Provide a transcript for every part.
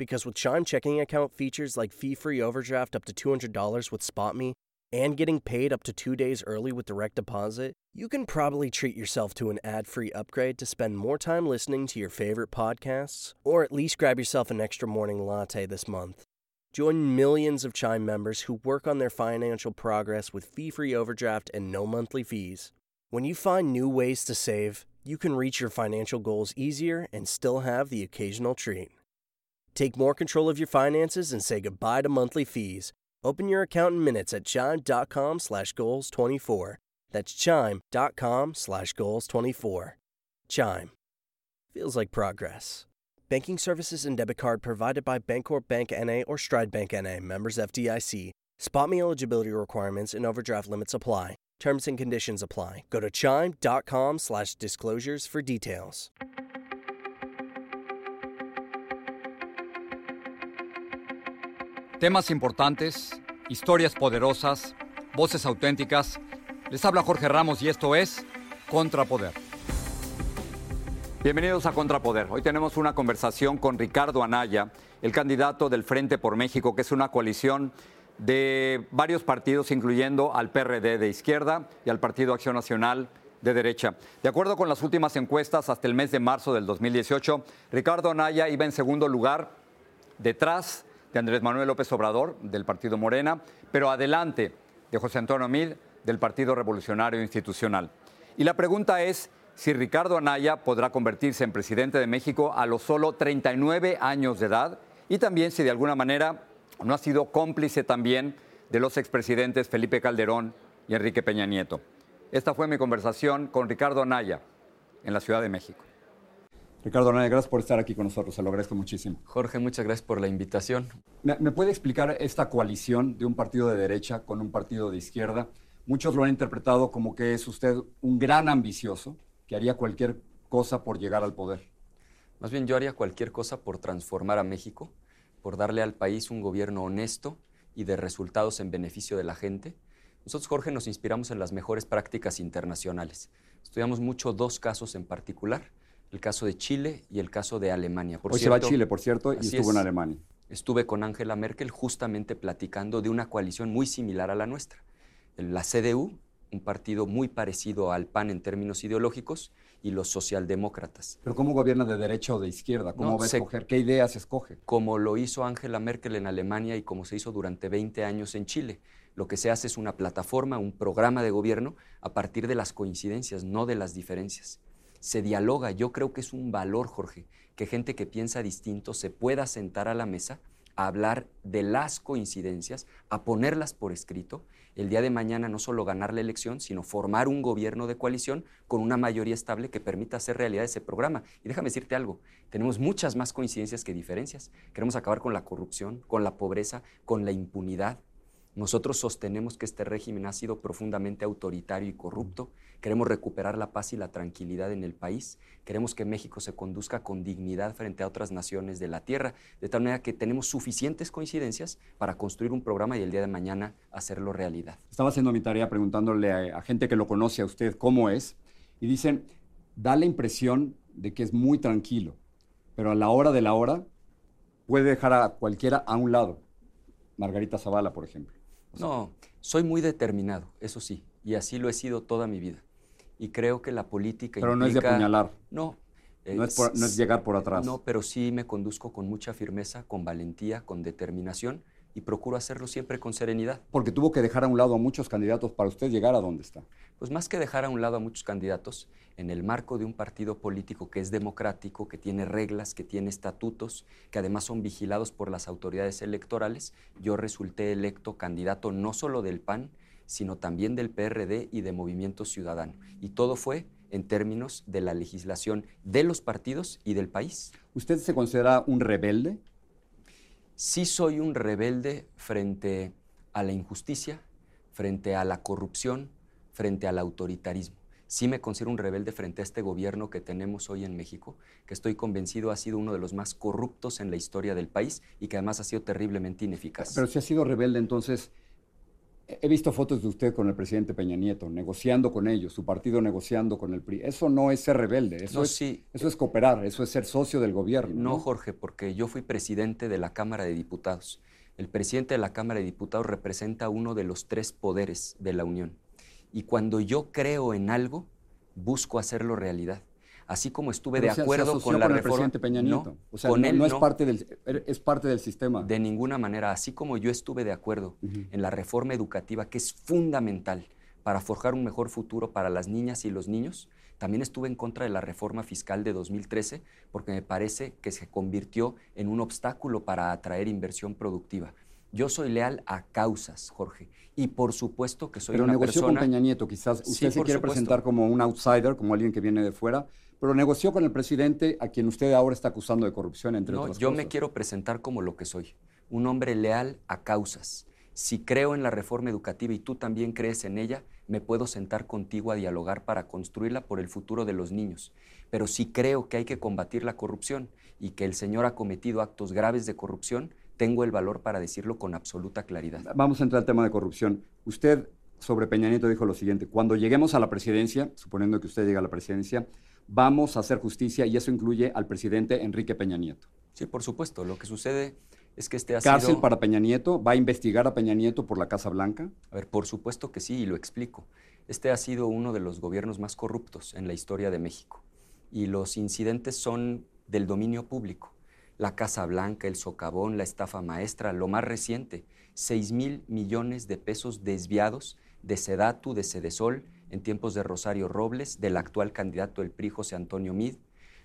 Because with Chime checking account features like fee free overdraft up to $200 with SpotMe and getting paid up to two days early with direct deposit, you can probably treat yourself to an ad free upgrade to spend more time listening to your favorite podcasts, or at least grab yourself an extra morning latte this month. Join millions of Chime members who work on their financial progress with fee free overdraft and no monthly fees. When you find new ways to save, you can reach your financial goals easier and still have the occasional treat. Take more control of your finances and say goodbye to monthly fees. Open your account in minutes at chime.com slash goals 24. That's chime.com slash goals 24. Chime. Feels like progress. Banking services and debit card provided by Bancorp Bank NA or Stride Bank NA, members FDIC. Spot me eligibility requirements and overdraft limits apply. Terms and conditions apply. Go to chime.com slash disclosures for details. Temas importantes, historias poderosas, voces auténticas. Les habla Jorge Ramos y esto es Contrapoder. Bienvenidos a Contrapoder. Hoy tenemos una conversación con Ricardo Anaya, el candidato del Frente por México, que es una coalición de varios partidos, incluyendo al PRD de izquierda y al Partido Acción Nacional de derecha. De acuerdo con las últimas encuestas, hasta el mes de marzo del 2018, Ricardo Anaya iba en segundo lugar detrás de Andrés Manuel López Obrador, del Partido Morena, pero adelante de José Antonio Mid, del Partido Revolucionario Institucional. Y la pregunta es si Ricardo Anaya podrá convertirse en presidente de México a los solo 39 años de edad y también si de alguna manera no ha sido cómplice también de los expresidentes Felipe Calderón y Enrique Peña Nieto. Esta fue mi conversación con Ricardo Anaya en la Ciudad de México. Ricardo Anaya, gracias por estar aquí con nosotros, se lo agradezco muchísimo. Jorge, muchas gracias por la invitación. ¿Me, me puede explicar esta coalición de un partido de derecha con un partido de izquierda? Muchos lo han interpretado como que es usted un gran ambicioso, que haría cualquier cosa por llegar al poder. Más bien yo haría cualquier cosa por transformar a México, por darle al país un gobierno honesto y de resultados en beneficio de la gente. Nosotros, Jorge, nos inspiramos en las mejores prácticas internacionales. Estudiamos mucho dos casos en particular el caso de Chile y el caso de Alemania. Por Hoy cierto, se va a Chile, por cierto, y estuvo es. en Alemania. Estuve con Angela Merkel justamente platicando de una coalición muy similar a la nuestra. La CDU, un partido muy parecido al PAN en términos ideológicos, y los socialdemócratas. ¿Pero cómo gobierna de derecha o de izquierda? ¿Cómo no, va a escoger? ¿Qué ideas escoge? Como lo hizo Angela Merkel en Alemania y como se hizo durante 20 años en Chile. Lo que se hace es una plataforma, un programa de gobierno a partir de las coincidencias, no de las diferencias se dialoga. Yo creo que es un valor, Jorge, que gente que piensa distinto se pueda sentar a la mesa a hablar de las coincidencias, a ponerlas por escrito, el día de mañana no solo ganar la elección, sino formar un gobierno de coalición con una mayoría estable que permita hacer realidad ese programa. Y déjame decirte algo, tenemos muchas más coincidencias que diferencias. Queremos acabar con la corrupción, con la pobreza, con la impunidad. Nosotros sostenemos que este régimen ha sido profundamente autoritario y corrupto. Queremos recuperar la paz y la tranquilidad en el país. Queremos que México se conduzca con dignidad frente a otras naciones de la tierra, de tal manera que tenemos suficientes coincidencias para construir un programa y el día de mañana hacerlo realidad. Estaba haciendo mi tarea preguntándole a, gente que lo conoce a usted cómo es y dicen, da la impresión de que es muy tranquilo, pero a la hora de la hora puede dejar a cualquiera a un lado. Margarita Zavala, por ejemplo. No, soy muy determinado, eso sí, y así lo he sido toda mi vida y creo que la política Pero no es de apuñalar. No, Eh, no, es llegar por atrás. No, pero sí me conduzco con mucha firmeza, con valentía, con determinación y procuro hacerlo siempre con serenidad. Porque tuvo que dejar a un lado a muchos candidatos para usted llegar a donde está. Pues más que dejar a un lado a muchos candidatos, en el marco de un partido político que es democrático, que tiene reglas, que tiene estatutos, que además son vigilados por las autoridades electorales, yo resulté electo candidato no solo del PAN, sino también del PRD y de Movimiento Ciudadano. Y todo fue en términos de la legislación de los partidos y del país. ¿Usted se considera un rebelde? Sí soy un rebelde frente a la injusticia, frente a la corrupción, frente al autoritarismo. Sí me considero un rebelde frente a este gobierno que tenemos hoy en México, que estoy convencido ha sido uno de los más corruptos en la historia del país y que además ha sido terriblemente ineficaz. Pero si ha sido rebelde, entonces, He visto fotos de usted con el presidente Peña Nieto, negociando con ellos, su partido negociando con el PRI. Eso no es ser rebelde, eso, es, eso es cooperar, eso es ser socio del gobierno. No, Jorge, porque yo fui presidente de la Cámara de Diputados. El presidente de la Cámara de Diputados representa uno de los tres poderes de la Unión. Y cuando yo creo en algo, busco hacerlo realidad así como estuve de acuerdo con la con el presidente Peña Nieto. o sea, con él no es parte del es parte del sistema. De ninguna manera, así como yo estuve de acuerdo en la reforma educativa que es fundamental para forjar un mejor futuro para las niñas y los niños, también estuve en contra de la reforma fiscal de 2013 porque me parece que se convirtió en un obstáculo para atraer inversión productiva. Yo soy leal a causas, Jorge, y por supuesto que soy Pero una negoció con Peña Nieto, quizás usted se quiere presentar como un outsider, como alguien que viene de fuera, pero negoció con el presidente a quien usted ahora está acusando de corrupción, entre otras yo cosas. Yo me quiero presentar como lo que soy, un hombre leal a causas. Si creo en la reforma educativa y tú también crees en ella, me puedo sentar contigo a dialogar para construirla por el futuro de los niños. Pero si creo que hay que combatir la corrupción y que el señor ha cometido actos graves de corrupción, tengo el valor para decirlo con absoluta claridad. Vamos a entrar al tema de corrupción. Usted sobre Peña Nieto dijo lo siguiente, cuando lleguemos a la presidencia, suponiendo que usted llegue a la presidencia, vamos a hacer justicia y eso incluye al presidente Enrique Peña Nieto. Sí, por supuesto. Lo que sucede es que este ha ¿Cárcel para Peña Nieto? ¿Va a investigar a Peña Nieto por la Casa Blanca? A ver, por supuesto que sí, y lo explico. Este ha sido uno de los gobiernos más corruptos en la historia de México. Y los incidentes son del dominio público. La Casa Blanca, el socavón, la estafa maestra, lo más reciente, 6 mil millones de pesos desviados de Sedatu, de Sedesol, en tiempos de Rosario Robles, del actual candidato del PRI, José Antonio Mid.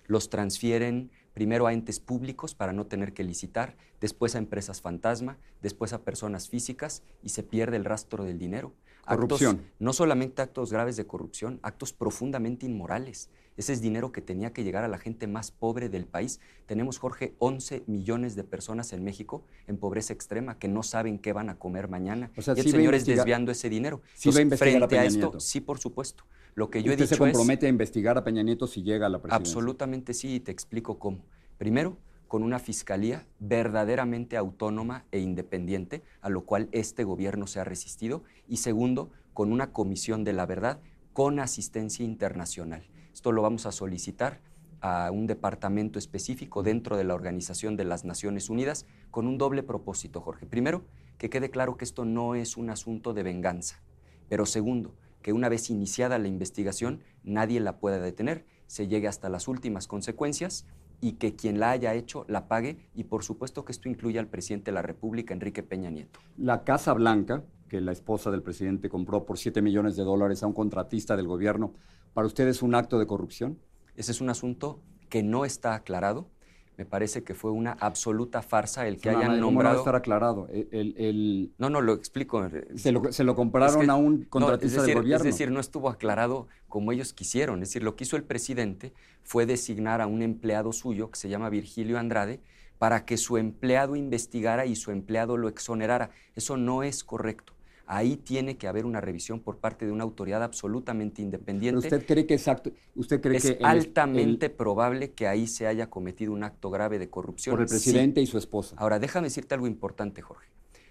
Los transfieren primero a entes públicos para no tener que licitar, después a empresas fantasma, después a personas físicas y se pierde el rastro del dinero. Corrupción. no solamente actos graves de corrupción, actos profundamente inmorales. Ese es dinero que tenía que llegar a la gente más pobre del país. Tenemos, Jorge, 11 millones de personas en México en pobreza extrema que no saben qué van a comer mañana. y el señor es desviando ese dinero. Sí va a investigar frente a, Peña Nieto. sí, por supuesto. Lo que yo he dicho se compromete a investigar a Peña Nieto si llega a la presidencia? Absolutamente sí, y te explico cómo. Primero, con una fiscalía verdaderamente autónoma e independiente, a lo cual este gobierno se ha resistido. Y segundo, con una comisión de la verdad con asistencia internacional. Esto lo vamos a solicitar a un departamento específico dentro de la Organización de las Naciones Unidas con un doble propósito, Jorge. Primero, que quede claro que esto no es un asunto de venganza. Pero segundo, que una vez iniciada la investigación nadie la pueda detener, se llegue hasta las últimas consecuencias y que quien la haya hecho la pague y por supuesto que esto incluya al presidente de la República, Enrique Peña Nieto. La Casa Blanca, que la esposa del presidente compró por 7 millones de dólares a un contratista del gobierno, ¿Para usted es un acto de corrupción? Ese es un asunto que no está aclarado. Me parece que fue una absoluta farsa el que hayan nombrado. ¿Cómo no estar aclarado? El, No, no, lo explico. Se lo, compraron a un contratista del gobierno. Es decir, no estuvo aclarado como ellos quisieron. Es decir, lo que hizo el presidente fue designar a un empleado suyo que se llama Virgilio Andrade para que su empleado investigara y su empleado lo exonerara. Eso no es correcto ahí tiene que haber una revisión por parte de una autoridad absolutamente independiente. ¿Usted cree que exacto? ¿Usted cree es que altamente probable que ahí se haya cometido un acto grave de corrupción? Por el presidente y su esposa. Ahora, déjame decirte algo importante, Jorge.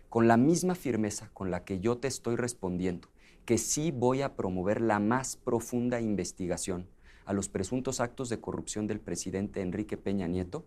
Con la misma firmeza con la que yo te estoy respondiendo, que sí voy a promover la más profunda investigación a los presuntos actos de corrupción del presidente Enrique Peña Nieto,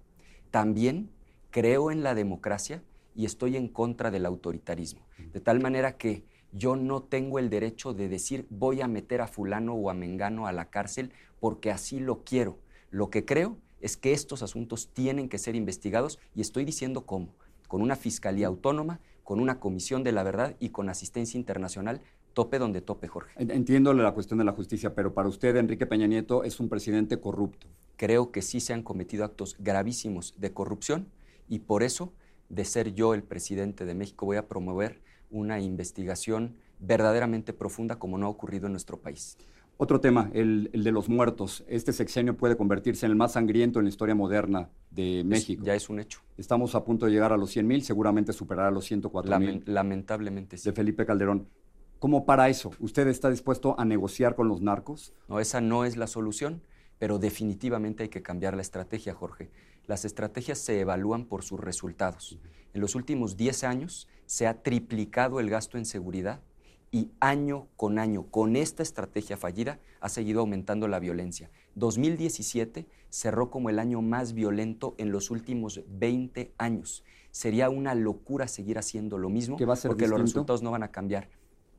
también creo en la democracia y estoy en contra del autoritarismo. De tal manera que yo no tengo el derecho de decir voy a meter a fulano o a mengano a la cárcel porque así lo quiero. Lo que creo es que estos asuntos tienen que ser investigados y estoy diciendo cómo, con una fiscalía autónoma, con una comisión de la verdad y con asistencia internacional tope donde tope, Jorge. Entiendo la cuestión de la justicia, pero para usted, Enrique Peña Nieto, es un presidente corrupto. Creo que sí se han cometido actos gravísimos de corrupción y por eso, de ser yo el presidente de México, voy a promover una investigación verdaderamente profunda como no ha ocurrido en nuestro país. Otro tema, el, de los muertos. Este sexenio puede convertirse en el más sangriento en la historia moderna de México. ya es un hecho. Estamos a punto de llegar a los 100 mil, seguramente superar a los 104 mil. lamentablemente sí. De Felipe Calderón. ¿Cómo para eso? ¿Usted está dispuesto a negociar con los narcos? No, esa no es la solución, pero definitivamente hay que cambiar la estrategia, Jorge. Las estrategias se evalúan por sus resultados. En los últimos 10 años se ha triplicado el gasto en seguridad y año con año, con esta estrategia fallida, ha seguido aumentando la violencia. 2017 cerró como el año más violento en los últimos 20 años. Sería una locura seguir haciendo lo mismo porque los resultados no van a cambiar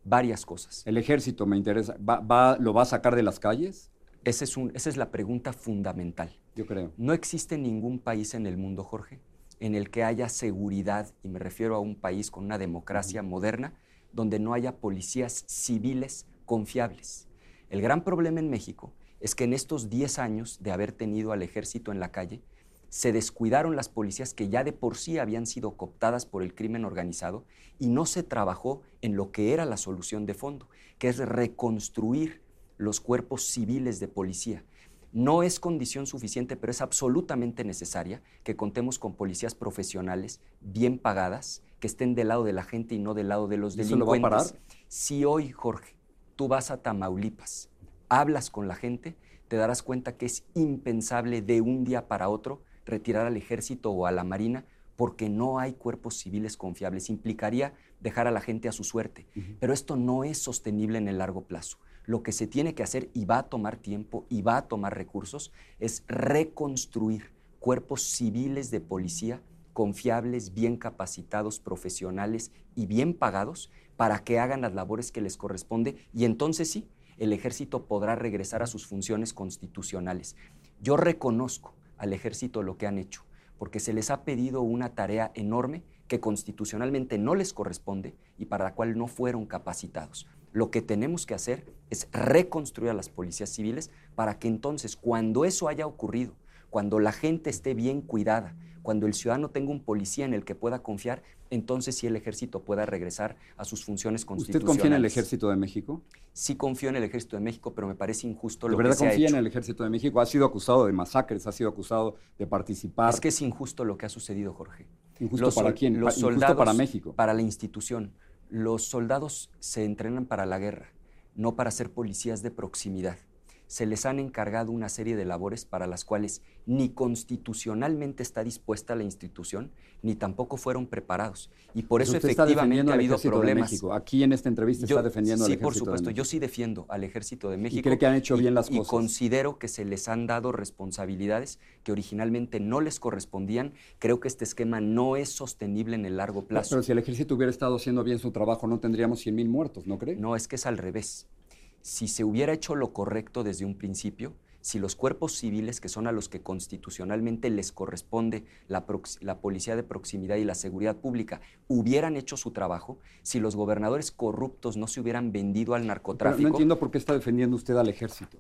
varias cosas. El ejército me interesa. ¿Va, lo va a sacar de las calles? Es esa es la pregunta fundamental. Yo creo. No existe ningún país en el mundo, Jorge, en el que haya seguridad, y me refiero a un país con una democracia moderna, donde no haya policías civiles confiables. El gran problema en México es que en estos 10 años de haber tenido al ejército en la calle, se descuidaron las policías que ya de por sí habían sido cooptadas por el crimen organizado y no se trabajó en lo que era la solución de fondo, que es reconstruir los cuerpos civiles de policía. No es condición suficiente, pero es absolutamente necesaria que contemos con policías profesionales, bien pagadas, que estén del lado de la gente y no del lado de los delincuentes. Si hoy, Jorge, tú vas a Tamaulipas, hablas con la gente, te darás cuenta que es impensable de un día para otro retirar al ejército o a la marina porque no hay cuerpos civiles confiables. Implicaría dejar a la gente a su suerte. Pero esto no es sostenible en el largo plazo. Lo que se tiene que hacer y va a tomar tiempo y va a tomar recursos es reconstruir cuerpos civiles de policía confiables, bien capacitados, profesionales y bien pagados para que hagan las labores que les corresponde y entonces sí, el ejército podrá regresar a sus funciones constitucionales. Yo reconozco al ejército lo que han hecho, porque se les ha pedido una tarea enorme que constitucionalmente no les corresponde y para la cual no fueron capacitados. Lo que tenemos que hacer es reconstruir a las policías civiles para que entonces, cuando eso haya ocurrido, cuando la gente esté bien cuidada, cuando el ciudadano tenga un policía en el que pueda confiar, entonces sí el ejército pueda regresar a sus funciones constitucionales. ¿Usted confía en el ejército de México? Sí confío en el ejército de México, pero me parece injusto lo que se ha hecho. ¿De verdad confía en el ejército de México? Ha sido acusado de masacres, ha sido acusado de participar. Es que es injusto lo que ha sucedido, Jorge. ¿Injusto para quién? Los soldados, para México. Para la institución. Los soldados se entrenan para la guerra, no para ser policías de proximidad se les han encargado una serie de labores para las cuales ni constitucionalmente está dispuesta la institución, ni tampoco fueron preparados. Y por eso efectivamente ha habido problemas. De Aquí en esta entrevista está defendiendo al Ejército Sí, por supuesto, yo sí defiendo al Ejército de México. ¿Y cree que han hecho bien las cosas? Y considero que se les han dado responsabilidades que originalmente no les correspondían. Creo que este esquema no es sostenible en el largo plazo. Pero, si el Ejército hubiera estado haciendo bien su trabajo, no tendríamos 100.000 muertos, ¿no cree? No, es que es al revés si se hubiera hecho lo correcto desde un principio, si los cuerpos civiles, que son a los que constitucionalmente les corresponde la, policía de proximidad y la seguridad pública, hubieran hecho su trabajo, si los gobernadores corruptos no se hubieran vendido al narcotráfico. no entiendo por qué está defendiendo usted al ejército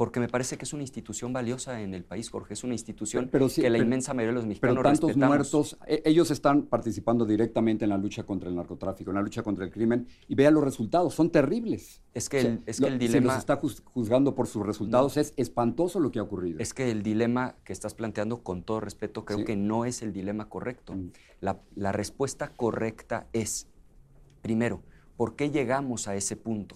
porque me parece que es una institución valiosa en el país, Jorge. Es una institución que la inmensa mayoría de los mexicanos pero tantos muertos, e, ellos están participando directamente en la lucha contra el narcotráfico, en la lucha contra el crimen, y vean los resultados, son terribles. Es que, el, es que el dilema... Se está juzgando por sus resultados, es espantoso lo que ha ocurrido. Es que el dilema que estás planteando, con todo respeto, creo que no es el dilema correcto. Mm. La, la, respuesta correcta es, primero, ¿por qué llegamos a ese punto?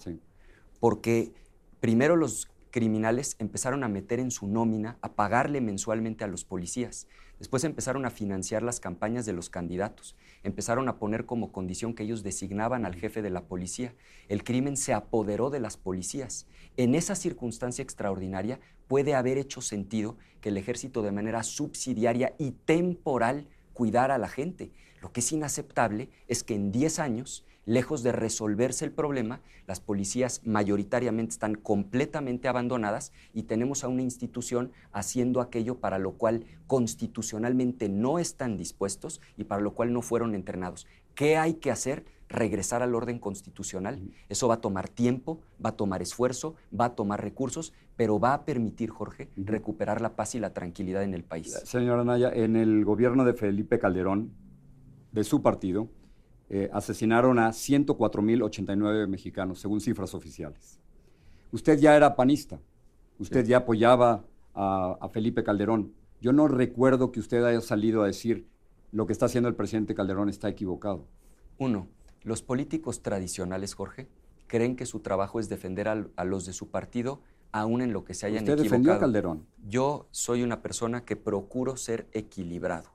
Porque primero los criminales empezaron a meter en su nómina, a pagarle mensualmente a los policías. Después empezaron a financiar las campañas de los candidatos. Empezaron a poner como condición que ellos designaban al jefe de la policía. El crimen se apoderó de las policías. En esa circunstancia extraordinaria puede haber hecho sentido que el ejército de manera subsidiaria y temporal cuidara a la gente. Lo que es inaceptable es que en 10 años, lejos de resolverse el problema, las policías mayoritariamente están completamente abandonadas y tenemos a una institución haciendo aquello para lo cual constitucionalmente no están dispuestos y para lo cual no fueron entrenados. ¿Qué hay que hacer? regresar al orden constitucional. Eso va a tomar tiempo, va a tomar esfuerzo, va a tomar recursos, pero va a permitir, Jorge, recuperar la paz y la tranquilidad en el país. Señora Naya, en el gobierno de Felipe Calderón, de su partido, eh, asesinaron a 104.089 mexicanos, según cifras oficiales. Usted ya era panista, usted ya apoyaba a, a Felipe Calderón. Yo no recuerdo que usted haya salido a decir lo que está haciendo el presidente Calderón está equivocado. Uno, los políticos tradicionales, Jorge, creen que su trabajo es defender a, los de su partido aún en lo que se hayan Usted defendió a Calderón. Yo soy una persona que procuro ser equilibrado.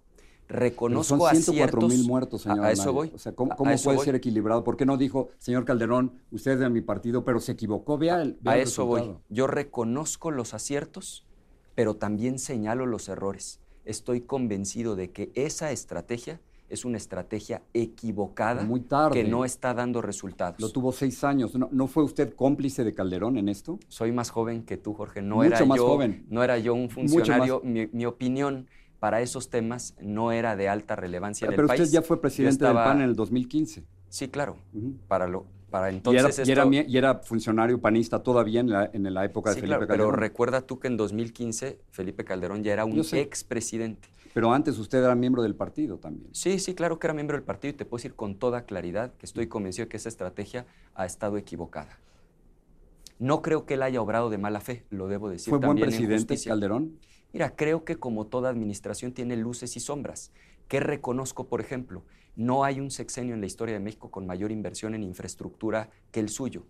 Reconozco Pero son 104 mil muertos, señor. A, eso voy. O sea, ¿cómo, puede ser equilibrado? ¿Por qué no dijo, señor Calderón, usted es de mi partido, pero se equivocó? Vea el, a eso voy. Yo reconozco los aciertos, pero también señalo los errores. Estoy convencido de que esa estrategia es una estrategia equivocada Muy tarde. que no está dando resultados. Lo tuvo seis años. ¿No, fue usted cómplice de Calderón en esto? Soy más joven que tú, Jorge. No Mucho era más yo, joven. No era yo un funcionario. Mi, opinión para esos temas no era de alta relevancia en Pero el país. Pero usted ya fue presidente del PAN en el 2015. Sí, claro. Para lo, para entonces y, era, y, era, funcionario panista todavía en la, en la época de Felipe claro, Calderón. Pero recuerda tú que en 2015 Felipe Calderón ya era un expresidente. Pero antes usted era miembro del partido también. Sí, sí, claro que era miembro del partido y te puedo decir con toda claridad que estoy convencido de que esa estrategia ha estado equivocada. No creo que él haya obrado de mala fe, lo debo decir. ¿Fue buen presidente Calderón? Mira, creo que como toda administración tiene luces y sombras. ¿Qué reconozco, por ejemplo? No hay un sexenio en la historia de México con mayor inversión en infraestructura que el suyo.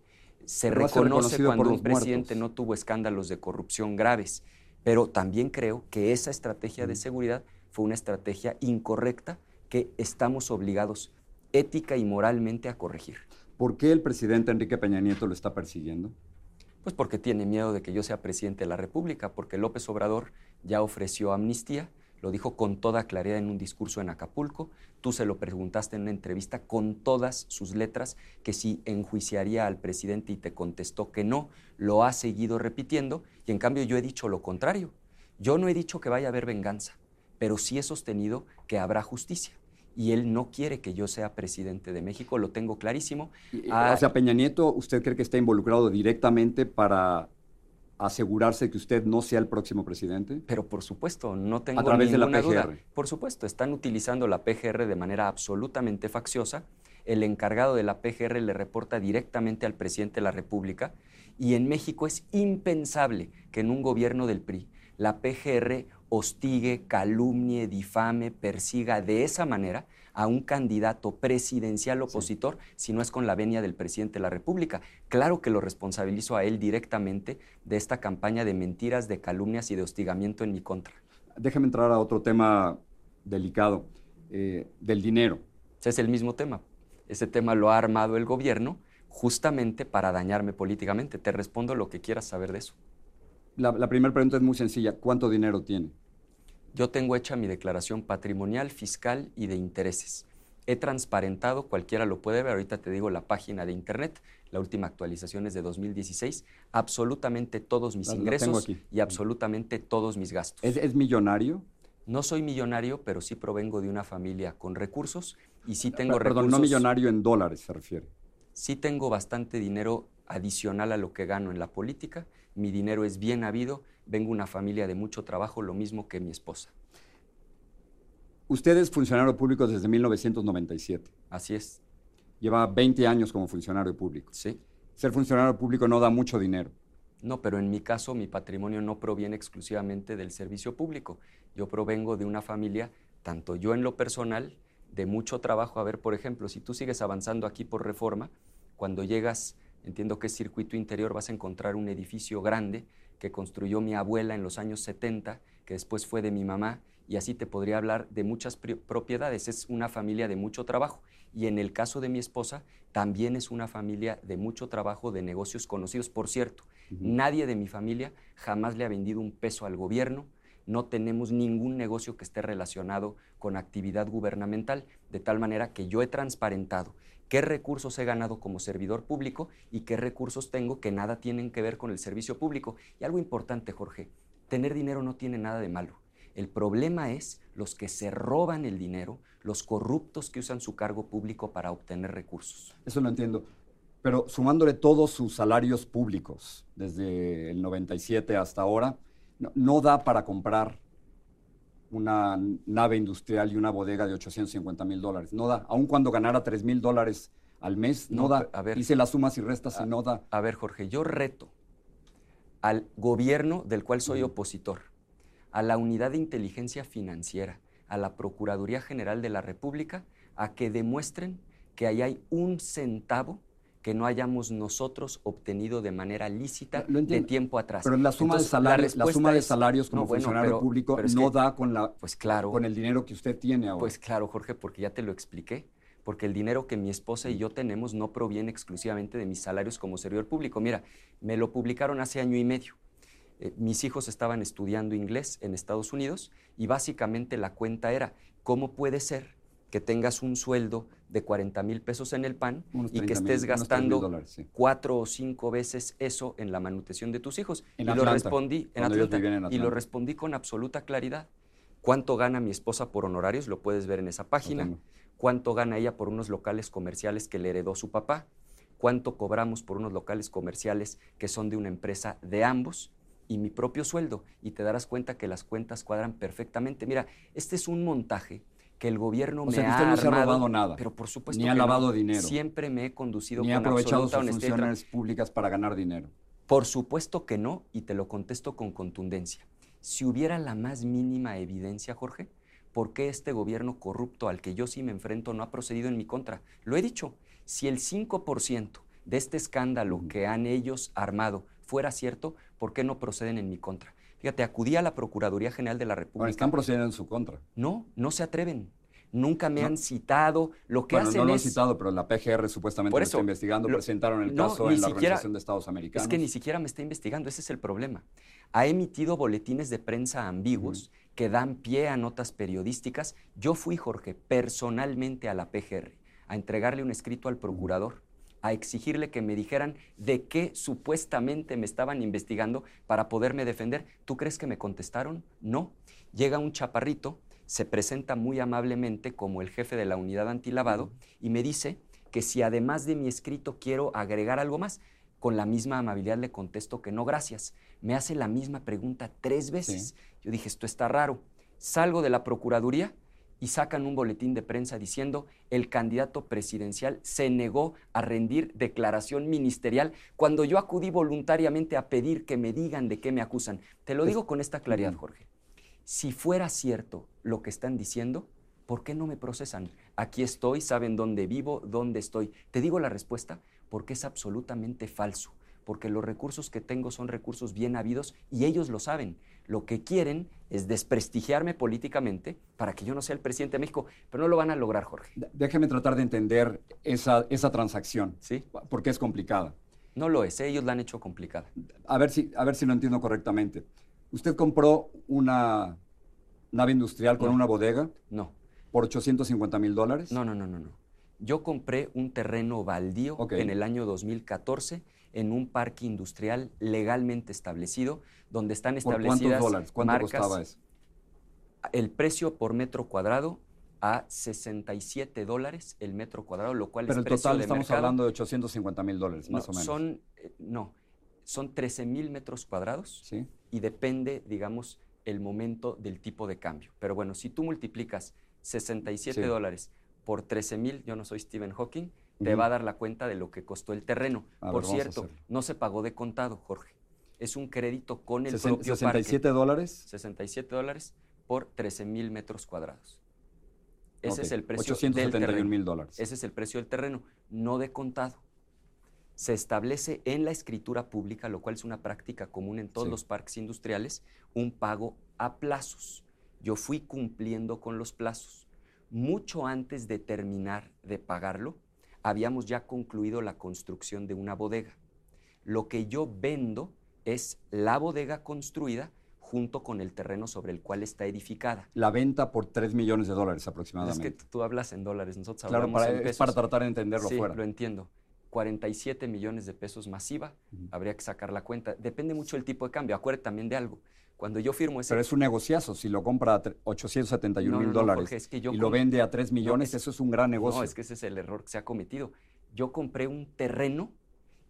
Se reconoce cuando un presidente no tuvo escándalos de corrupción graves. Pero también creo que esa estrategia de seguridad fue una estrategia incorrecta que estamos obligados ética y moralmente a corregir. ¿Por qué el presidente Enrique Peña Nieto lo está persiguiendo? Pues porque tiene miedo de que yo sea presidente de la República, porque López Obrador ya ofreció amnistía lo dijo con toda claridad en un discurso en Acapulco. Tú se lo preguntaste en una entrevista con todas sus letras que si enjuiciaría al presidente y te contestó que no, lo ha seguido repitiendo y en cambio yo he dicho lo contrario. Yo no he dicho que vaya a haber venganza, pero sí he sostenido que habrá justicia y él no quiere que yo sea presidente de México, lo tengo clarísimo. o sea, Peña Nieto, ¿usted cree que está involucrado directamente para asegurarse que usted no sea el próximo presidente? Pero por supuesto, no tengo a través ninguna de la PGR. duda. Por supuesto, están utilizando la PGR de manera absolutamente facciosa. El encargado de la PGR le reporta directamente al presidente de la República y en México es impensable que en un gobierno del PRI la PGR hostigue, calumnie, difame, persiga de esa manera a un candidato presidencial opositor si no es con la venia del presidente de la República. Claro que lo responsabilizo a él directamente de esta campaña de mentiras, de calumnias y de hostigamiento en mi contra. Déjame entrar a otro tema delicado, eh, del dinero. Es el mismo tema. Ese tema lo ha armado el gobierno justamente para dañarme políticamente. Te respondo lo que quieras saber de eso. La, la primera pregunta es muy sencilla. ¿Cuánto dinero tiene? Yo tengo hecha mi declaración patrimonial, fiscal y de intereses. He transparentado, cualquiera lo puede ver, ahorita te digo la página de internet, la última actualización es de 2016, absolutamente todos mis ingresos y absolutamente todos mis gastos. ¿Es, millonario? No soy millonario, pero sí provengo de una familia con recursos y sí tengo Perdón, recursos. no millonario en dólares se refiere. Sí tengo bastante dinero adicional a lo que gano en la política. Mi dinero es bien habido vengo de una familia de mucho trabajo, lo mismo que mi esposa. Usted es funcionario público desde 1997. Así es. Lleva 20 años como funcionario público. Sí. Ser funcionario público no da mucho dinero. No, pero en mi caso mi patrimonio no proviene exclusivamente del servicio público. Yo provengo de una familia, tanto yo en lo personal, de mucho trabajo. A ver, por ejemplo, si tú sigues avanzando aquí por reforma, cuando llegas, entiendo que es circuito interior, vas a encontrar un edificio grande que construyó mi abuela en los años 70, que después fue de mi mamá, y así te podría hablar de muchas propiedades. Es una familia de mucho trabajo. Y en el caso de mi esposa, también es una familia de mucho trabajo, de negocios conocidos. Por cierto, nadie de mi familia jamás le ha vendido un peso al gobierno, no tenemos ningún negocio que esté relacionado con actividad gubernamental, de tal manera que yo he transparentado qué recursos he ganado como servidor público y qué recursos tengo que nada tienen que ver con el servicio público. Y algo importante, Jorge, tener dinero no tiene nada de malo. El problema es los que se roban el dinero, los corruptos que usan su cargo público para obtener recursos. Eso lo entiendo. Pero sumándole todos sus salarios públicos, desde el 97 hasta ahora, no, da para comprar una nave industrial y una bodega de 850 mil dólares. No da. Aun cuando ganara 3 mil dólares al mes, no, da. A ver, Hice las sumas y restas y no da. A ver, Jorge, yo reto al gobierno del cual soy opositor, a la Unidad de Inteligencia Financiera, a la Procuraduría General de la República, a que demuestren que ahí hay un centavo que no hayamos nosotros obtenido de manera lícita de tiempo atrás. Pero la suma, de, salarios, la, suma de salarios como funcionario público no da con, la, pues claro, con el dinero que usted tiene ahora. Pues claro, Jorge, porque ya te lo expliqué. Porque el dinero que mi esposa y yo tenemos no proviene exclusivamente de mis salarios como servidor público. Mira, me lo publicaron hace año y medio. Eh, mis hijos estaban estudiando inglés en Estados Unidos y básicamente la cuenta era, ¿cómo puede ser que tengas un sueldo de 40 mil pesos en el PAN y que estés gastando cuatro o cinco veces eso en la manutención de tus hijos. y lo respondí en y lo respondí con absoluta claridad. ¿Cuánto gana mi esposa por honorarios? Lo puedes ver en esa página. ¿Cuánto gana ella por unos locales comerciales que le heredó su papá? ¿Cuánto cobramos por unos locales comerciales que son de una empresa de ambos? y mi propio sueldo y te darás cuenta que las cuentas cuadran perfectamente. Mira, este es un montaje que el gobierno me ha no se ha robado nada. Pero por supuesto ni ha lavado dinero. Siempre me he conducido ni ha aprovechado sus funciones públicas para ganar dinero. Por supuesto que no, y te lo contesto con contundencia. Si hubiera la más mínima evidencia, Jorge, ¿por qué este gobierno corrupto al que yo sí me enfrento no ha procedido en mi contra? Lo he dicho, si el 5% de este escándalo que han ellos armado fuera cierto, ¿por qué no proceden en mi contra? Fíjate, acudí a la Procuraduría General de la República. Bueno, están procediendo en su contra. No, no se atreven. Nunca me han citado. Lo que bueno, hacen no lo han citado, pero la PGR supuestamente lo está investigando. presentaron el caso en la Organización de Estados Americanos. Es que ni siquiera me está investigando. Ese es el problema. Ha emitido boletines de prensa ambiguos que dan pie a notas periodísticas. Yo fui, Jorge, personalmente a la PGR a entregarle un escrito al procurador a exigirle que me dijeran de qué supuestamente me estaban investigando para poderme defender. ¿Tú crees que me contestaron? No. Llega un chaparrito, se presenta muy amablemente como el jefe de la unidad antilavado y me dice que si además de mi escrito quiero agregar algo más, con la misma amabilidad le contesto que no, gracias. Me hace la misma pregunta tres veces. Yo dije, esto está raro. Salgo de la Procuraduría y sacan un boletín de prensa diciendo el candidato presidencial se negó a rendir declaración ministerial cuando yo acudí voluntariamente a pedir que me digan de qué me acusan. Te lo digo con esta claridad, Jorge. Si fuera cierto lo que están diciendo, ¿por qué no me procesan? Aquí estoy, saben dónde vivo, dónde estoy. Te digo la respuesta porque es absolutamente falso, porque los recursos que tengo son recursos bien habidos y ellos lo saben lo que quieren es desprestigiarme políticamente para que yo no sea el presidente de México, pero no lo van a lograr, Jorge. Déjeme tratar de entender esa, esa transacción, ¿Sí? porque es complicada. No lo es, ¿eh? ellos la han hecho complicada. A ver, si, a ver si lo entiendo correctamente. ¿Usted compró una nave industrial con una bodega? No. ¿Por 850 mil dólares? No, no, no, no, no. Yo compré un terreno baldío en el año 2014 en un parque industrial legalmente establecido, donde están establecidas ¿Cuántos dólares? ¿Cuánto costaba eso? El precio por metro cuadrado a 67 dólares el metro cuadrado, lo cual Pero es el total estamos hablando de 850 mil dólares, más o menos. Son, eh, no, son 13 mil metros cuadrados ¿Sí? y depende, digamos, el momento del tipo de cambio. Pero bueno, si tú multiplicas 67 dólares por 13 mil, yo no soy Stephen Hawking, te va a dar la cuenta de lo que costó el terreno. Por cierto, no se pagó de contado, Jorge. Es un crédito con el propio 67 dólares. 67 dólares por 13 mil metros cuadrados. Ese es el precio del terreno. mil dólares. Ese es el precio del terreno, no de contado. Se establece en la escritura pública, lo cual es una práctica común en todos los parques industriales, un pago a plazos. Yo fui cumpliendo con los plazos. Mucho antes de terminar de pagarlo, habíamos ya concluido la construcción de una bodega. Lo que yo vendo es la bodega construida junto con el terreno sobre el cual está edificada. La venta por 3 millones de dólares Es aproximadamente. que tú hablas en dólares, nosotros claro, hablamos para, en es pesos. para tratar de entenderlo sí, fuera. lo entiendo. 47 millones de pesos masiva, habría que sacar la cuenta. Depende mucho del tipo de cambio. Acuérdate también de algo. Cuando yo firmo ese... Pero es un negociazo. Si lo compra a tre- 871 No, mil no, no, dólares es que yo y lo vende a 3 millones, es- eso es un gran negocio. No, es que ese es el error que se ha cometido. Yo compré un terreno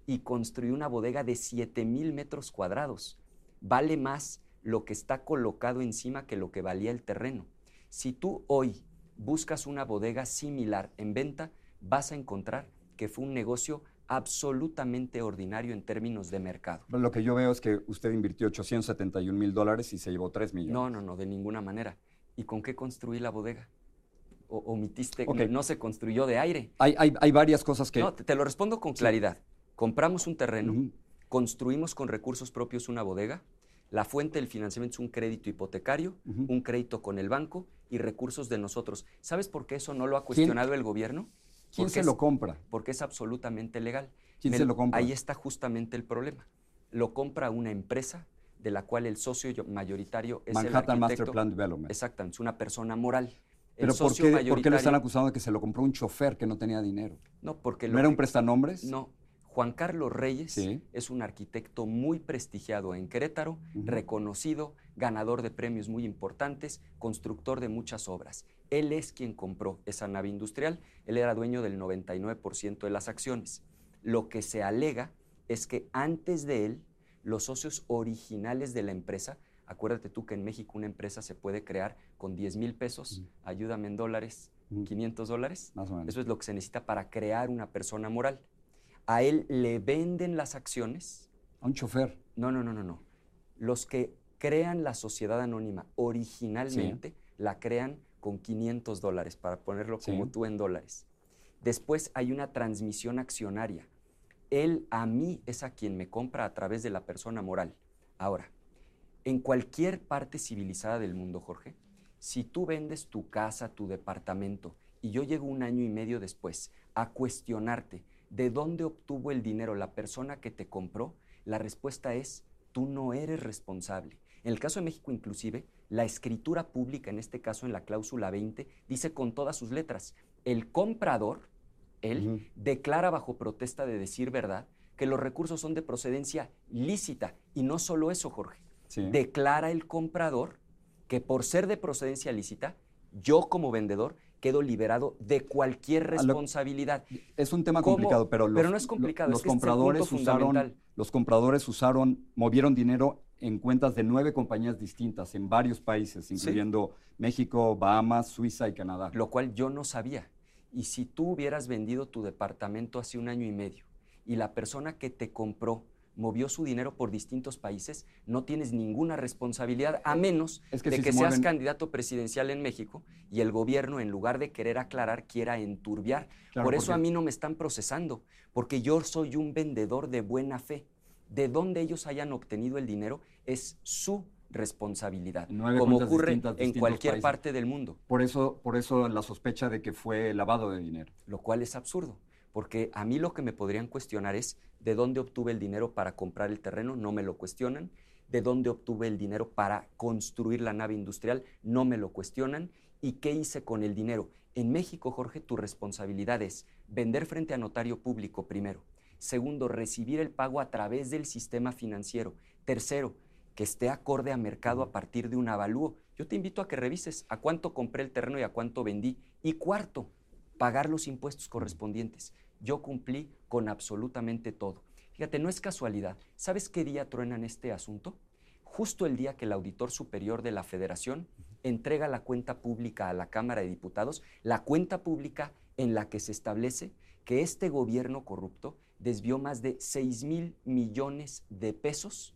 y construí una bodega de 7 mil metros cuadrados. Vale más lo que está colocado encima que lo que valía el terreno. Si tú hoy buscas una bodega similar en venta, vas a encontrar que fue un negocio absolutamente ordinario en términos de mercado. Lo que yo veo es que usted invirtió 871 mil dólares y se llevó 3 millones. No, no, no, de ninguna manera. ¿Y con qué construí la bodega? O, omitiste, Ok. no se construyó de aire. Hay, hay- hay varias cosas que... No, te, te lo respondo con claridad. Compramos un terreno, Ujú. construimos con recursos propios una bodega, la fuente del financiamiento es un crédito hipotecario, Ujú. un crédito con el banco y recursos de nosotros. ¿Sabes por qué eso no lo ha cuestionado el gobierno? ¿Quién se es- lo compra? Porque es absolutamente legal. ¿Quién Me- se lo compra? Ahí está justamente el problema. Lo compra una empresa de la cual el socio yo- mayoritario es el Manhattan Master arquitecto. Plan Development. Exactamente, es una persona moral. El Pero ¿por qué, por qué lo están acusando de que se lo compró un chofer que no tenía dinero? No, porque ¿No lo era un prestanombres? No. Juan Carlos Reyes Sí. es un arquitecto muy prestigiado en Querétaro, reconocido, ganador de premios muy importantes, constructor de muchas obras. Él es quien compró esa nave industrial, él era dueño del 99% de las acciones. Lo que se alega es que antes de él, los socios originales de la empresa, acuérdate tú que en México una empresa se puede crear con 10 mil pesos, ayúdame en dólares, Ujú. 500 dólares, Más o menos. eso es lo que se necesita para crear una persona moral. A él le venden las acciones. A un chofer. No, no, no, no, no. Los que crean la sociedad anónima originalmente la crean con 500 dólares, para ponerlo como tú en dólares. Después hay una transmisión accionaria. Él a mí es a quien me compra a través de la persona moral. Ahora, en cualquier parte civilizada del mundo, Jorge, si tú vendes tu casa, tu departamento, y yo llego un año y medio después a cuestionarte de dónde obtuvo el dinero la persona que te compró, la respuesta es, tú no eres responsable. En el caso de México, inclusive, la escritura pública, en este caso en la cláusula 20, dice con todas sus letras, el comprador, él, declara bajo protesta de decir verdad que los recursos son de procedencia lícita. Y no solo eso, Jorge. Sí. Declara el comprador que por ser de procedencia lícita, yo como vendedor quedo liberado de cualquier responsabilidad. Es un tema ¿Cómo? complicado, pero los, Pero no es complicado, los es que compradores usaron, los compradores usaron, movieron dinero en cuentas de nueve compañías distintas en varios países, incluyendo México, Bahamas, Suiza y Canadá. lo cual yo no sabía. Y si tú hubieras vendido tu departamento hace un año y medio y la persona que te compró movió su dinero por distintos países, no tienes ninguna responsabilidad, a menos Es que de si que se seas mueven- candidato presidencial en México y el gobierno, en lugar de querer aclarar, quiera enturbiar. Claro, por eso porque- a mí no me están procesando, porque yo soy un vendedor de buena fe. De dónde ellos hayan obtenido el dinero es su responsabilidad, Nueve como ocurre distintas, en cualquier países. parte del mundo. Por eso, por eso la sospecha de que fue lavado de dinero. lo cual es absurdo, porque a mí lo que me podrían cuestionar es de dónde obtuve el dinero para comprar el terreno, no me lo cuestionan, de dónde obtuve el dinero para construir la nave industrial, no me lo cuestionan, y qué hice con el dinero. En México, Jorge, tu responsabilidad es vender frente a notario público primero, segundo, recibir el pago a través del sistema financiero, tercero, que esté acorde a mercado a partir de un avalúo. Yo te invito a que revises a cuánto compré el terreno y a cuánto vendí. Y cuarto, pagar los impuestos correspondientes. Yo cumplí con absolutamente todo. Fíjate, no es casualidad. ¿Sabes qué día truenan este asunto? Justo el día que el auditor superior de la federación entrega la cuenta pública a la Cámara de Diputados, la cuenta pública en la que se establece que este gobierno corrupto desvió más de 6 mil millones de pesos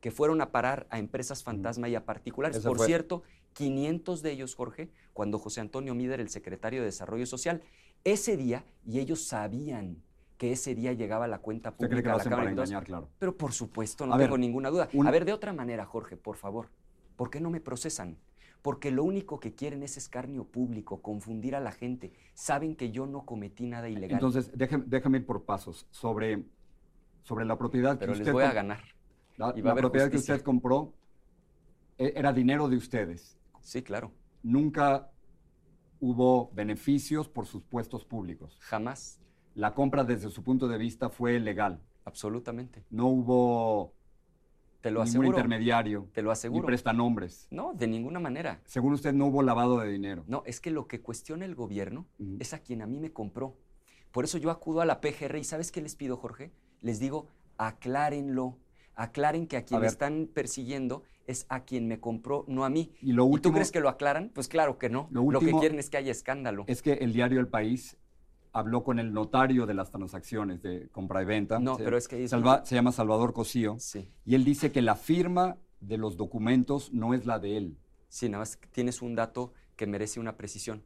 que fueron a parar a empresas fantasma y a particulares. Por fue- cierto, 500 de ellos, Jorge, cuando José Antonio Mider, el secretario de Desarrollo Social, ese día, y ellos sabían que ese día llegaba la cuenta ¿Usted pública cree que lo a la hacen Cámara para engañar, claro? Pero por supuesto, no A ver, tengo ninguna duda. un- A ver, de otra manera, Jorge, por favor, ¿por qué no me procesan? Porque lo único que quieren es escarnio público, confundir a la gente. Saben que yo no cometí nada ilegal. Entonces, déjame ir por pasos. Sobre, sobre la propiedad pero que les usted voy a ganar. La, y va a la haber propiedad que usted compró, e- era dinero de ustedes. Sí, claro. Nunca hubo beneficios por sus puestos públicos. Jamás. La compra desde su punto de vista fue legal. Absolutamente. No hubo Te lo ningún aseguro. intermediario. Te lo Ni aseguro. prestanombres. No, de ninguna manera. Según usted, no hubo lavado de dinero. No, es que lo que cuestiona el gobierno es a quien a mí me compró. Por eso yo acudo a la PGR y ¿sabes qué les pido, Jorge? Les digo, aclárenlo. Aclaren que a quien ver. están persiguiendo es a quien me compró, no a mí. Y lo ¿Y tú último crees que lo aclaran? Pues claro que no. Lo Lo, que último quieren es que haya escándalo. es que el diario El País habló con el notario de las transacciones de compra y venta. No, Se- pero es que es- Salva- se llama Salvador Cosío. Sí, Y él dice que la firma de los documentos no es la de él. sí, nada más tienes un dato que merece una precisión.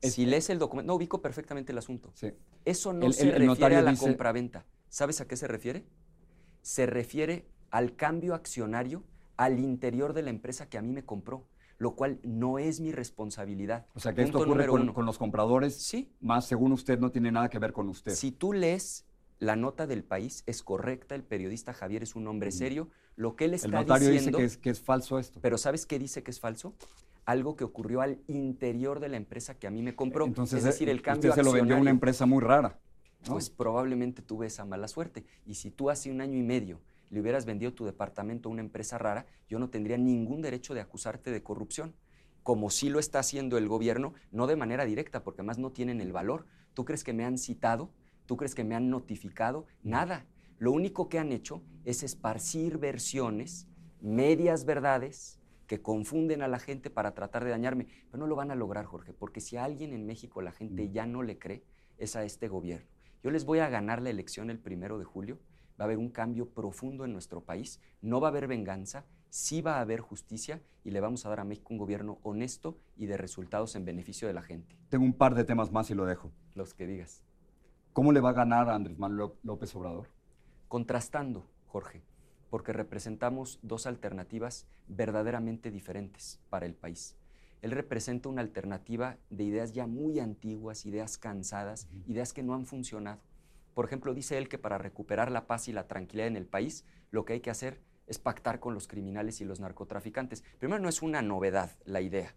Es- si lees el documento, no ubico perfectamente el asunto. Sí. Eso no El- se el- el refiere notario a la dice- compraventa. ¿Sabes a qué se refiere? Se refiere al cambio accionario al interior de la empresa que a mí me compró, lo cual no es mi responsabilidad. O sea que esto ocurre con, los compradores, Sí. más según usted no tiene nada que ver con usted. Si tú lees la nota del país, es correcta, el periodista Javier es un hombre serio, lo que él está el notario diciendo... dice que es, que es falso esto. Pero ¿sabes qué dice que es falso? Algo que ocurrió al interior de la empresa que a mí me compró. Entonces, es decir, el cambio usted se lo vendió a una empresa muy rara. ¿no? Pues probablemente tuve esa mala suerte. Y si tú hace un año y medio le hubieras vendido tu departamento a una empresa rara, yo no tendría ningún derecho de acusarte de corrupción. Como sí lo está haciendo el gobierno, no de manera directa, porque además no tienen el valor. ¿Tú crees que me han citado? ¿Tú crees que me han notificado? Nada. Lo único que han hecho es esparcir versiones, medias verdades, que confunden a la gente para tratar de dañarme. Pero no lo van a lograr, Jorge, porque si a alguien en México la gente ya no le cree, es a este gobierno. Yo les voy a ganar la elección el primero de julio. Va a haber un cambio profundo en nuestro país. No va a haber venganza, sí va a haber justicia y le vamos a dar a México un gobierno honesto y de resultados en beneficio de la gente. Tengo un par de temas más y lo dejo. Los que digas. ¿Cómo le va a ganar a Andrés Manuel Ló- López Obrador? Contrastando, Jorge, porque representamos dos alternativas verdaderamente diferentes para el país. Él representa una alternativa de ideas ya muy antiguas, ideas cansadas, ideas que no han funcionado. Por ejemplo, dice él que para recuperar la paz y la tranquilidad en el país, lo que hay que hacer es pactar con los criminales y los narcotraficantes. Primero, no es una novedad la idea.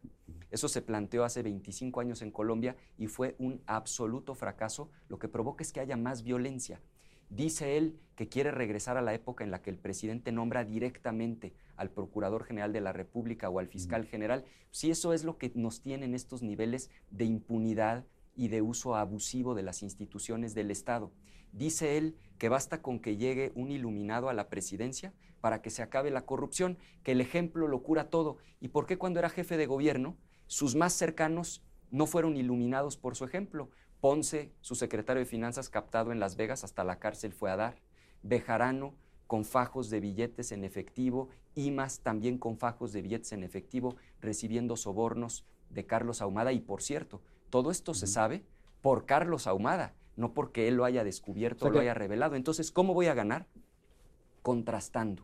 Eso se planteó hace 25 años en Colombia y fue un absoluto fracaso. Lo que provoca es que haya más violencia. Dice él que quiere regresar a la época en la que el presidente nombra directamente al Procurador General de la República o al Fiscal General. Si eso es lo que nos tiene en estos niveles de impunidad y de uso abusivo de las instituciones del Estado. Dice él que basta con que llegue un iluminado a la presidencia para que se acabe la corrupción, que el ejemplo lo cura todo. ¿Y por qué cuando era jefe de gobierno sus más cercanos no fueron iluminados por su ejemplo? Ponce, su secretario de Finanzas captado en Las Vegas, hasta la cárcel fue a dar. Bejarano, con fajos de billetes en efectivo. Imas, también con fajos de billetes en efectivo, recibiendo sobornos de Carlos Ahumada. Y por cierto, todo esto se sabe por Carlos Ahumada, no porque él lo haya descubierto O sea o lo haya revelado. Entonces, ¿cómo voy a ganar? Contrastando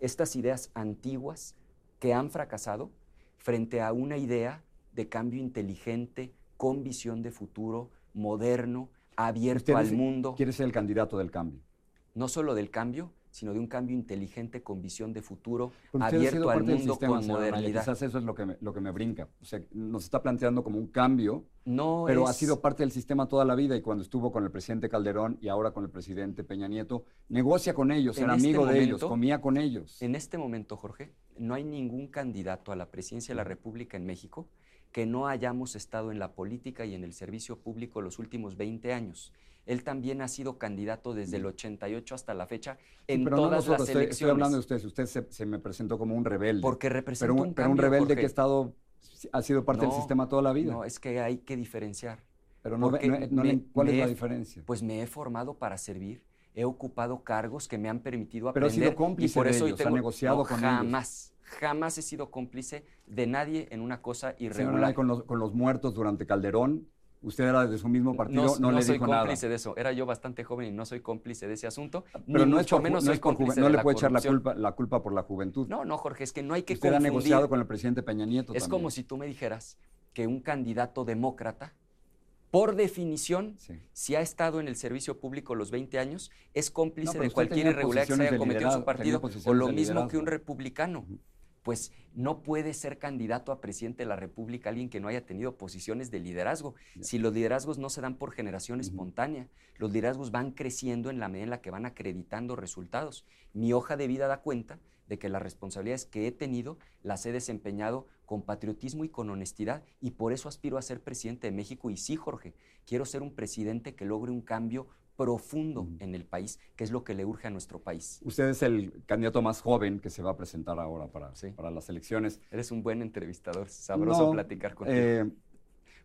estas ideas antiguas que han fracasado frente a una idea de cambio inteligente, con visión de futuro, moderno, abierto al mundo, Quiere ser el candidato del cambio. no solo del cambio, sino de un cambio inteligente con visión de futuro, abierto al mundo sistema, con modernidad. Quizás eso es lo que me, lo que me brinca. O sea, nos está planteando como un cambio, No pero ha sido parte del sistema toda la vida y cuando estuvo con el presidente Calderón y ahora con el presidente Peña Nieto, negocia con ellos, En era este amigo de ellos, comía con ellos. En este momento, Jorge, no hay ningún candidato a la presidencia de la República en México que no hayamos estado en la política y en el servicio público los últimos 20 años. Él también ha sido candidato desde el 88 hasta la fecha en pero no todas nosotros, las estoy, elecciones. estoy hablando de usted. Usted se, se me presentó como un rebelde. Porque representa un, pero un rebelde Jorge. que ha estado, ha sido parte del No, sistema toda la vida. No, es que hay que diferenciar. pero no, no- no me- ¿cuál es me la he- diferencia? Pues me he formado para servir, he ocupado cargos que me han permitido Pero ha aprender. sido cómplice y por de eso ellos, ha tengo- negociado no, con ellos. Jamás, jamás he sido cómplice de nadie en una cosa Señora irregular. Anaya, con los, con los muertos durante Calderón, usted era de su mismo partido, no, le soy dijo nada. cómplice de eso. Era yo bastante joven y no soy cómplice de ese asunto. Pero ni no es mucho por, menos no soy es por cómplice no de le la puede echar la culpa, la culpa por la juventud. No, no, Jorge, es que no hay que usted ha confundir. negociado con el presidente Peña Nieto Es también. como si tú me dijeras que un candidato demócrata, por definición, Sí. si ha estado en el servicio público los 20 años, es cómplice No, de cualquier irregularidad que se haya cometido en su partido, o lo mismo que un republicano. Pues No puede ser candidato a presidente de la República alguien que no haya tenido posiciones de liderazgo. Si los liderazgos no se dan por generación espontánea, los liderazgos van creciendo en la medida en la que van acreditando resultados. Mi hoja de vida da cuenta de que las responsabilidades que he tenido las he desempeñado con patriotismo y con honestidad y por eso aspiro a ser presidente de México y sí, Jorge, quiero ser un presidente que logre un cambio profundo en el país, que es lo que le urge a nuestro país. Usted es el candidato más joven que se va a presentar ahora para, para las elecciones. Eres un buen entrevistador, sabroso platicar contigo. Eh,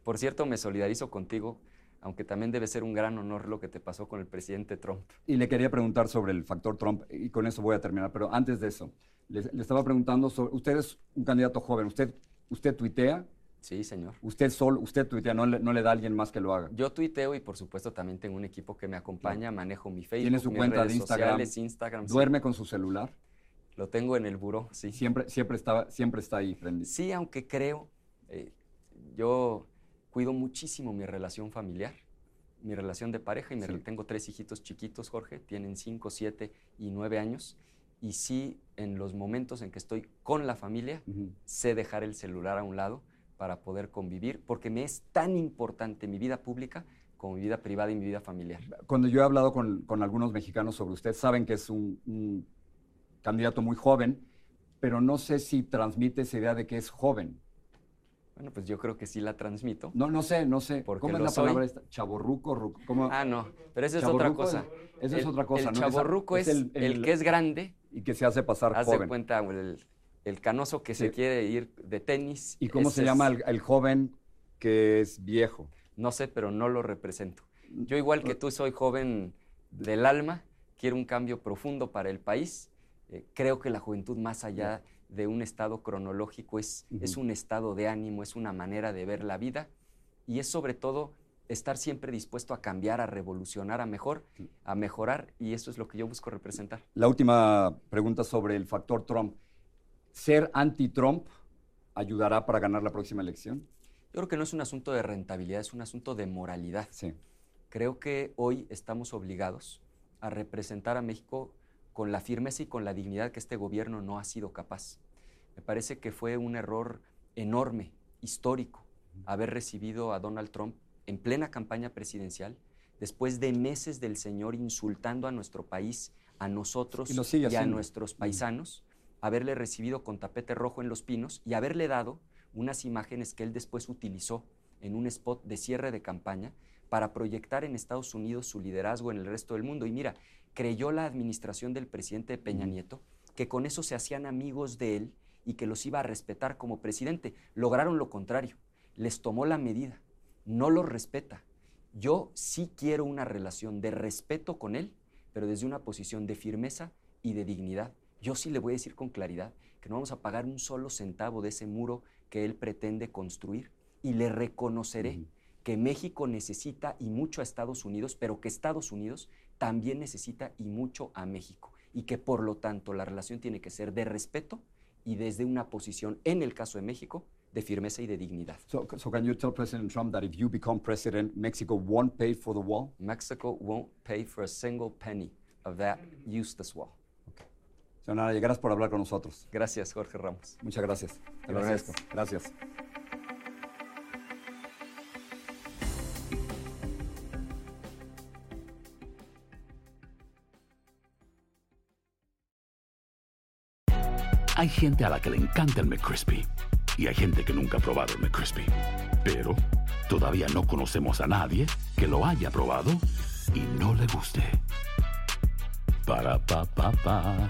por cierto, me solidarizo contigo aunque también debe ser un gran honor lo que te pasó con el presidente Trump. Y le quería preguntar sobre el factor Trump, y con eso voy a terminar, pero antes de eso, le, estaba preguntando sobre, usted es un candidato joven, ¿usted, usted tuitea? Sí, señor. ¿Usted solo, usted tuitea, no le, no le da a alguien más que lo haga? Yo tuiteo y por supuesto también tengo un equipo que me acompaña, manejo mi Facebook, ¿Tiene su cuenta de Instagram? Instagram ¿Duerme con su celular? Lo tengo en el buró, sí. Siempre, siempre, está, siempre está ahí prendido. Sí, aunque creo, eh, yo cuido muchísimo mi relación familiar mi relación de pareja y me tengo tres hijitos chiquitos, Jorge, tienen cinco, siete y nueve años. Y sí, en los momentos en que estoy con la familia, sé dejar el celular a un lado para poder convivir, porque me es tan importante mi vida pública como mi vida privada y mi vida familiar. Cuando yo he hablado con, con algunos mexicanos sobre usted, saben que es un, un candidato muy joven, pero no sé si transmite esa idea de que es joven. Bueno, pues yo creo que sí la transmito. No, no sé, no sé. ¿Cómo es la palabra esta? Chaborruco, ¿cómo? Ah, no, pero esa es otra cosa. Esa es otra cosa, el Chaborruco es, el, que es grande. Y que se hace pasar hace cuenta el, canoso que se quiere ir de tenis. ¿Y cómo se llama el, joven que es viejo? No sé, pero no lo represento. Yo igual que tú soy joven del alma, quiero un cambio profundo para el país. Eh, creo que la juventud más allá de un estado cronológico, es, es un estado de ánimo, es una manera de ver la vida y es sobre todo estar siempre dispuesto a cambiar, a revolucionar, a mejor, a mejorar, y eso es lo que yo busco representar. La última pregunta sobre el factor Trump. ¿Ser anti-Trump ayudará para ganar la próxima elección? Yo creo que no es un asunto de rentabilidad, es un asunto de moralidad. Sí. Creo que hoy estamos obligados a representar a México con la firmeza y con la dignidad que este gobierno no ha sido capaz. Me parece que fue un error enorme, histórico, haber recibido a Donald Trump en plena campaña presidencial, después de meses del señor insultando a nuestro país, a nosotros y, a nuestros paisanos, haberle recibido con tapete rojo en los pinos y haberle dado unas imágenes que él después utilizó en un spot de cierre de campaña para proyectar en Estados Unidos su liderazgo en el resto del mundo. Y mira, creyó la administración del presidente Peña Nieto que con eso se hacían amigos de él y que los iba a respetar como presidente. Lograron lo contrario, les tomó la medida, no los respeta. Yo sí quiero una relación de respeto con él, pero desde una posición de firmeza y de dignidad. Yo sí le voy a decir con claridad que no vamos a pagar un solo centavo de ese muro que él pretende construir y le reconoceré que México necesita y mucho a Estados Unidos, pero que Estados Unidos también necesita y mucho a México y que por lo tanto la relación tiene que ser de respeto y desde una posición, en el caso de México, de firmeza y de dignidad. So, so can you tell President Trump that if you become president, Mexico won't pay for the wall? Mexico won't pay for a single penny of that useless wall. Okay. Señor gracias por hablar con nosotros. Gracias, Jorge Ramos. Muchas gracias. Te lo agradezco. Gracias. Hay gente a la que le encanta el McCrispy y hay gente que nunca ha probado el McCrispy. Pero todavía no conocemos a nadie que lo haya probado y no le guste. Para pa pa pa.